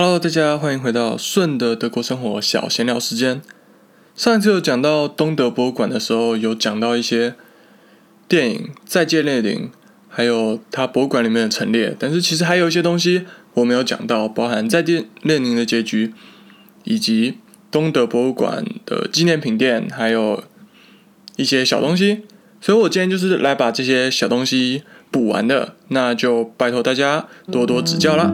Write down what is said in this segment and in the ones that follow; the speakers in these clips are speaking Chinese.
Hello，大家欢迎回到顺的德国生活小闲聊时间。上一次有讲到东德博物馆的时候，有讲到一些电影《再见列宁》，还有它博物馆里面的陈列。但是其实还有一些东西我没有讲到，包含《再见列宁》的结局，以及东德博物馆的纪念品店，还有一些小东西。所以我今天就是来把这些小东西补完的，那就拜托大家多多指教啦。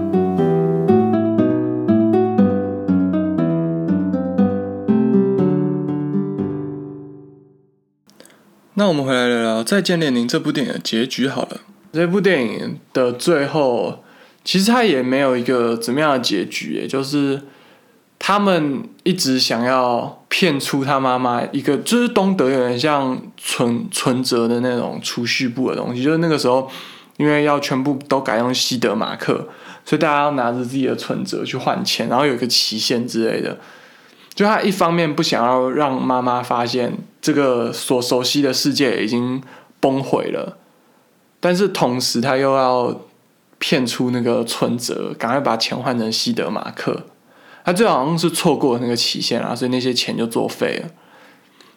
那我们回来聊聊《再见列宁》这部电影的结局好了。这部电影的最后，其实它也没有一个怎么样的结局，也就是他们一直想要骗出他妈妈一个，就是东德有点像存存折的那种储蓄簿的东西，就是那个时候因为要全部都改用西德马克，所以大家要拿着自己的存折去换钱，然后有一个期限之类的。就他一方面不想要让妈妈发现这个所熟悉的世界已经崩毁了，但是同时他又要骗出那个存折，赶快把钱换成西德马克。他最好像是错过那个期限了，所以那些钱就作废了。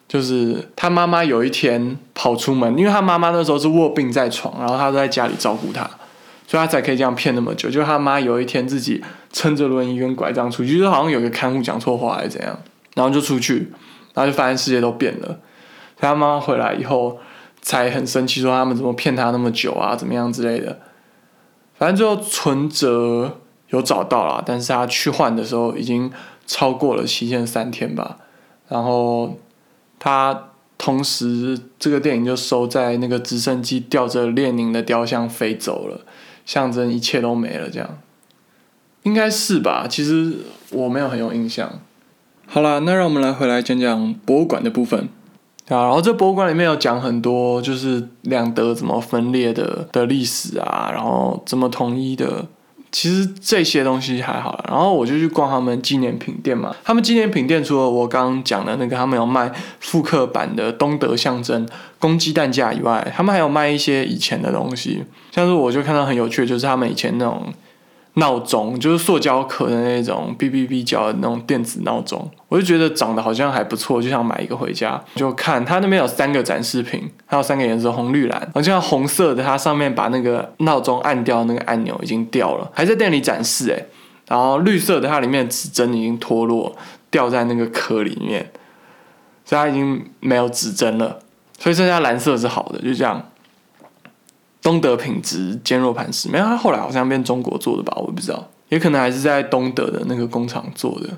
就是他妈妈有一天跑出门，因为他妈妈那时候是卧病在床，然后他都在家里照顾他。所以他才可以这样骗那么久。就他妈有一天自己撑着轮椅跟拐杖出去，就好像有个看护讲错话还是怎样，然后就出去，然后就发现世界都变了。他妈妈回来以后才很生气，说他们怎么骗他那么久啊，怎么样之类的。反正最后存折有找到了，但是他去换的时候已经超过了期限三天吧。然后他同时这个电影就收在那个直升机吊着列宁的雕像飞走了。象征一切都没了，这样应该是吧？其实我没有很有印象。好啦，那让我们来回来讲讲博物馆的部分啊。然后这博物馆里面有讲很多，就是两德怎么分裂的的历史啊，然后怎么统一的。其实这些东西还好，然后我就去逛他们纪念品店嘛。他们纪念品店除了我刚刚讲的那个，他们有卖复刻版的东德象征公鸡蛋架以外，他们还有卖一些以前的东西。像是我就看到很有趣，就是他们以前那种。闹钟就是塑胶壳的那种哔哔哔叫的那种电子闹钟，我就觉得长得好像还不错，就想买一个回家。就看它那边有三个展示品，还有三个颜色红绿蓝。好像红色的，它上面把那个闹钟按掉那个按钮已经掉了，还在店里展示诶。然后绿色的，它里面的指针已经脱落，掉在那个壳里面，所以它已经没有指针了。所以剩下蓝色是好的，就这样。东德品质坚若磐石，没有，他后来好像变中国做的吧，我不知道，也可能还是在东德的那个工厂做的，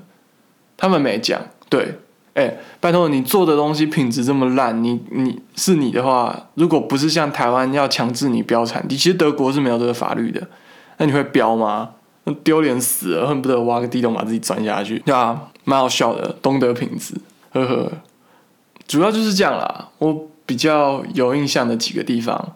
他们没讲。对，哎，拜托你做的东西品质这么烂，你你是你的话，如果不是像台湾要强制你标产地，其实德国是没有这个法律的，那你会标吗？丢脸死了，恨不得挖个地洞把自己钻下去，对吧？蛮好笑的，东德品质，呵呵，主要就是这样啦。我比较有印象的几个地方。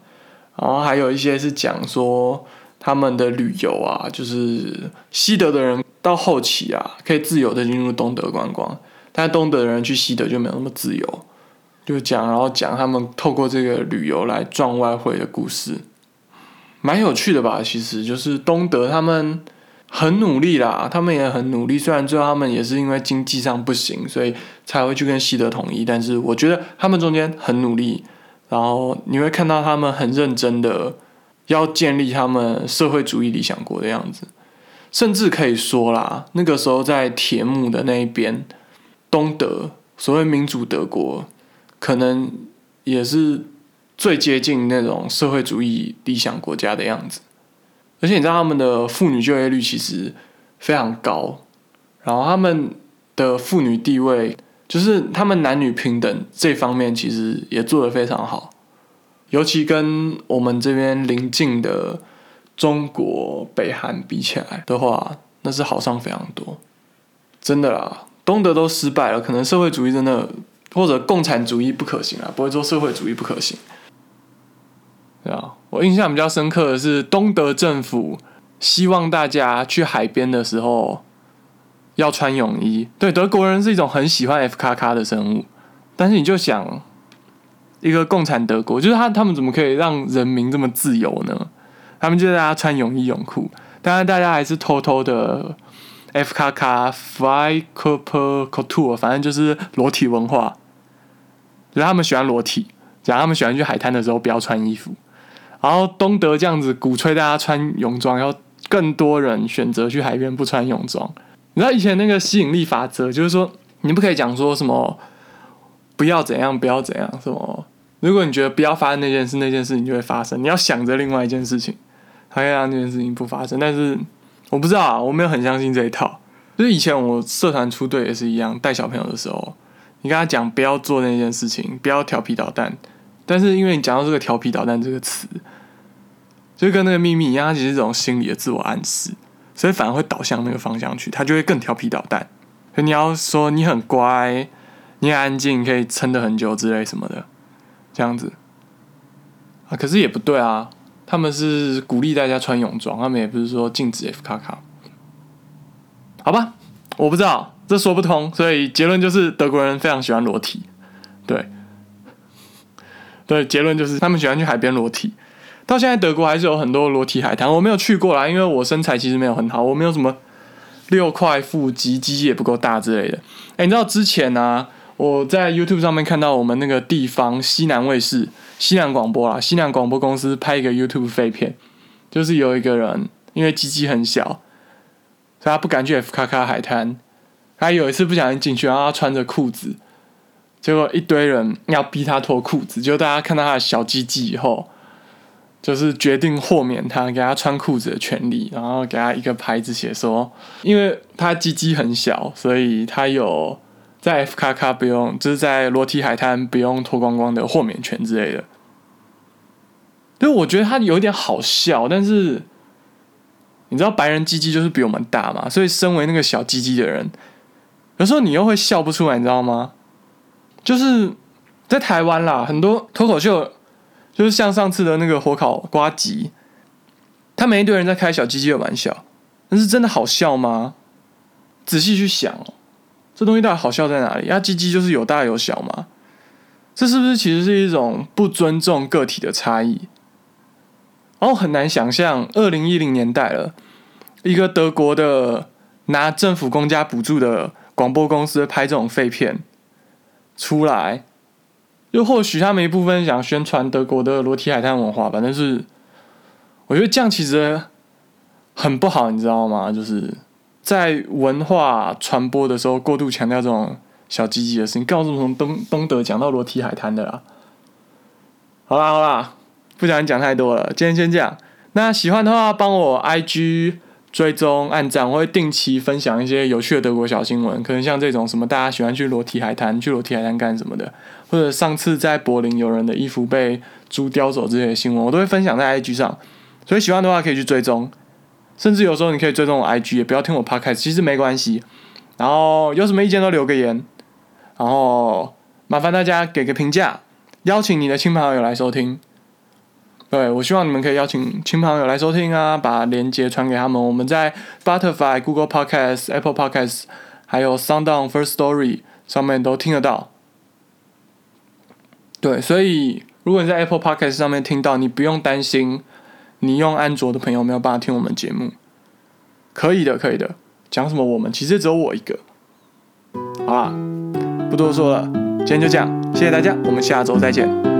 然后还有一些是讲说他们的旅游啊，就是西德的人到后期啊，可以自由的进入东德观光，但东德的人去西德就没有那么自由。就讲，然后讲他们透过这个旅游来赚外汇的故事，蛮有趣的吧？其实就是东德他们很努力啦，他们也很努力，虽然最后他们也是因为经济上不行，所以才会去跟西德统一，但是我觉得他们中间很努力。然后你会看到他们很认真的要建立他们社会主义理想国的样子，甚至可以说啦，那个时候在铁幕的那一边，东德所谓民主德国，可能也是最接近那种社会主义理想国家的样子。而且你知道他们的妇女就业率其实非常高，然后他们的妇女地位。就是他们男女平等这方面其实也做得非常好，尤其跟我们这边邻近的中国北韩比起来的话，那是好上非常多。真的啦，东德都失败了，可能社会主义真的或者共产主义不可行啊，不会做社会主义不可行。对啊，我印象比较深刻的是东德政府希望大家去海边的时候。要穿泳衣，对德国人是一种很喜欢 F 卡卡的生物，但是你就想，一个共产德国，就是他他们怎么可以让人民这么自由呢？他们就大家穿泳衣泳裤，当然大家还是偷偷的 F 卡卡 Fly c o p e r Couture，反正就是裸体文化，就是他们喜欢裸体，然后他们喜欢去海滩的时候不要穿衣服。然后东德这样子鼓吹大家穿泳装，然后更多人选择去海边不穿泳装。你知道以前那个吸引力法则，就是说你不可以讲说什么不要怎样，不要怎样，什么如果你觉得不要发生那件事，那件事情就会发生。你要想着另外一件事情，还要让那件事情不发生。但是我不知道啊，我没有很相信这一套。就是以前我社团出队也是一样，带小朋友的时候，你跟他讲不要做那件事情，不要调皮捣蛋。但是因为你讲到这个调皮捣蛋这个词，就跟那个秘密一样，它其实是一种心理的自我暗示，所以反而会导向那个方向去，他就会更调皮捣蛋。所以你要说你很乖，你很安静，可以撑得很久之类什么的，这样子啊，可是也不对啊。他们是鼓励大家穿泳装，他们也不是说禁止 F 卡卡。好吧，我不知道，这说不通。所以结论就是德国人非常喜欢裸体，对。对，结论就是他们喜欢去海边裸体。到现在德国还是有很多裸体海滩，我没有去过啦，因为我身材其实没有很好，我没有什么六块腹肌，肌也不够大之类的。哎，你知道之前呢，我在 YouTube 上面看到我们那个地方西南卫视、西南广播啦，西南广播公司拍一个 YouTube 废片，就是有一个人因为鸡鸡很小，所以他不敢去 F 卡卡海滩，他有一次不小心进去，然后他穿着裤子。结果一堆人要逼他脱裤子，就大家看到他的小鸡鸡以后，就是决定豁免他给他穿裤子的权利，然后给他一个牌子写说，因为他鸡鸡很小，所以他有在 F 卡卡不用，就是在裸体海滩不用脱光光的豁免权之类的。就我觉得他有点好笑，但是你知道白人鸡鸡就是比我们大嘛，所以身为那个小鸡鸡的人，有时候你又会笑不出来，你知道吗？就是在台湾啦，很多脱口秀就是像上次的那个火烤瓜吉，他们一堆人在开小鸡鸡的玩笑，但是真的好笑吗？仔细去想，这东西到底好笑在哪里？呀，鸡鸡就是有大有小嘛？这是不是其实是一种不尊重个体的差异？然后很难想象，二零一零年代了，一个德国的拿政府公家补助的广播公司拍这种废片。出来，又或许他们一部分想宣传德国的裸体海滩文化吧，但是我觉得这样其实很不好，你知道吗？就是在文化传播的时候过度强调这种小鸡鸡的事情，告诉从东东德讲到裸体海滩的啦。好啦好啦，不想讲太多了，今天先这样。那喜欢的话，帮我 IG。追踪、按赞，我会定期分享一些有趣的德国小新闻，可能像这种什么大家喜欢去裸体海滩，去裸体海滩干什么的，或者上次在柏林有人的衣服被猪叼走这些新闻，我都会分享在 IG 上。所以喜欢的话可以去追踪，甚至有时候你可以追踪我 IG，也不要听我 Podcast，其实没关系。然后有什么意见都留个言，然后麻烦大家给个评价，邀请你的亲朋好友来收听。对，我希望你们可以邀请亲朋友来收听啊，把链接传给他们。我们在 Butterfly、Google Podcast、Apple Podcast，还有 SoundOn、First Story 上面都听得到。对，所以如果你在 Apple Podcast 上面听到，你不用担心，你用安卓的朋友没有办法听我们节目，可以的，可以的。讲什么？我们其实只有我一个。好啦，不多说了，今天就这样，谢谢大家，我们下周再见。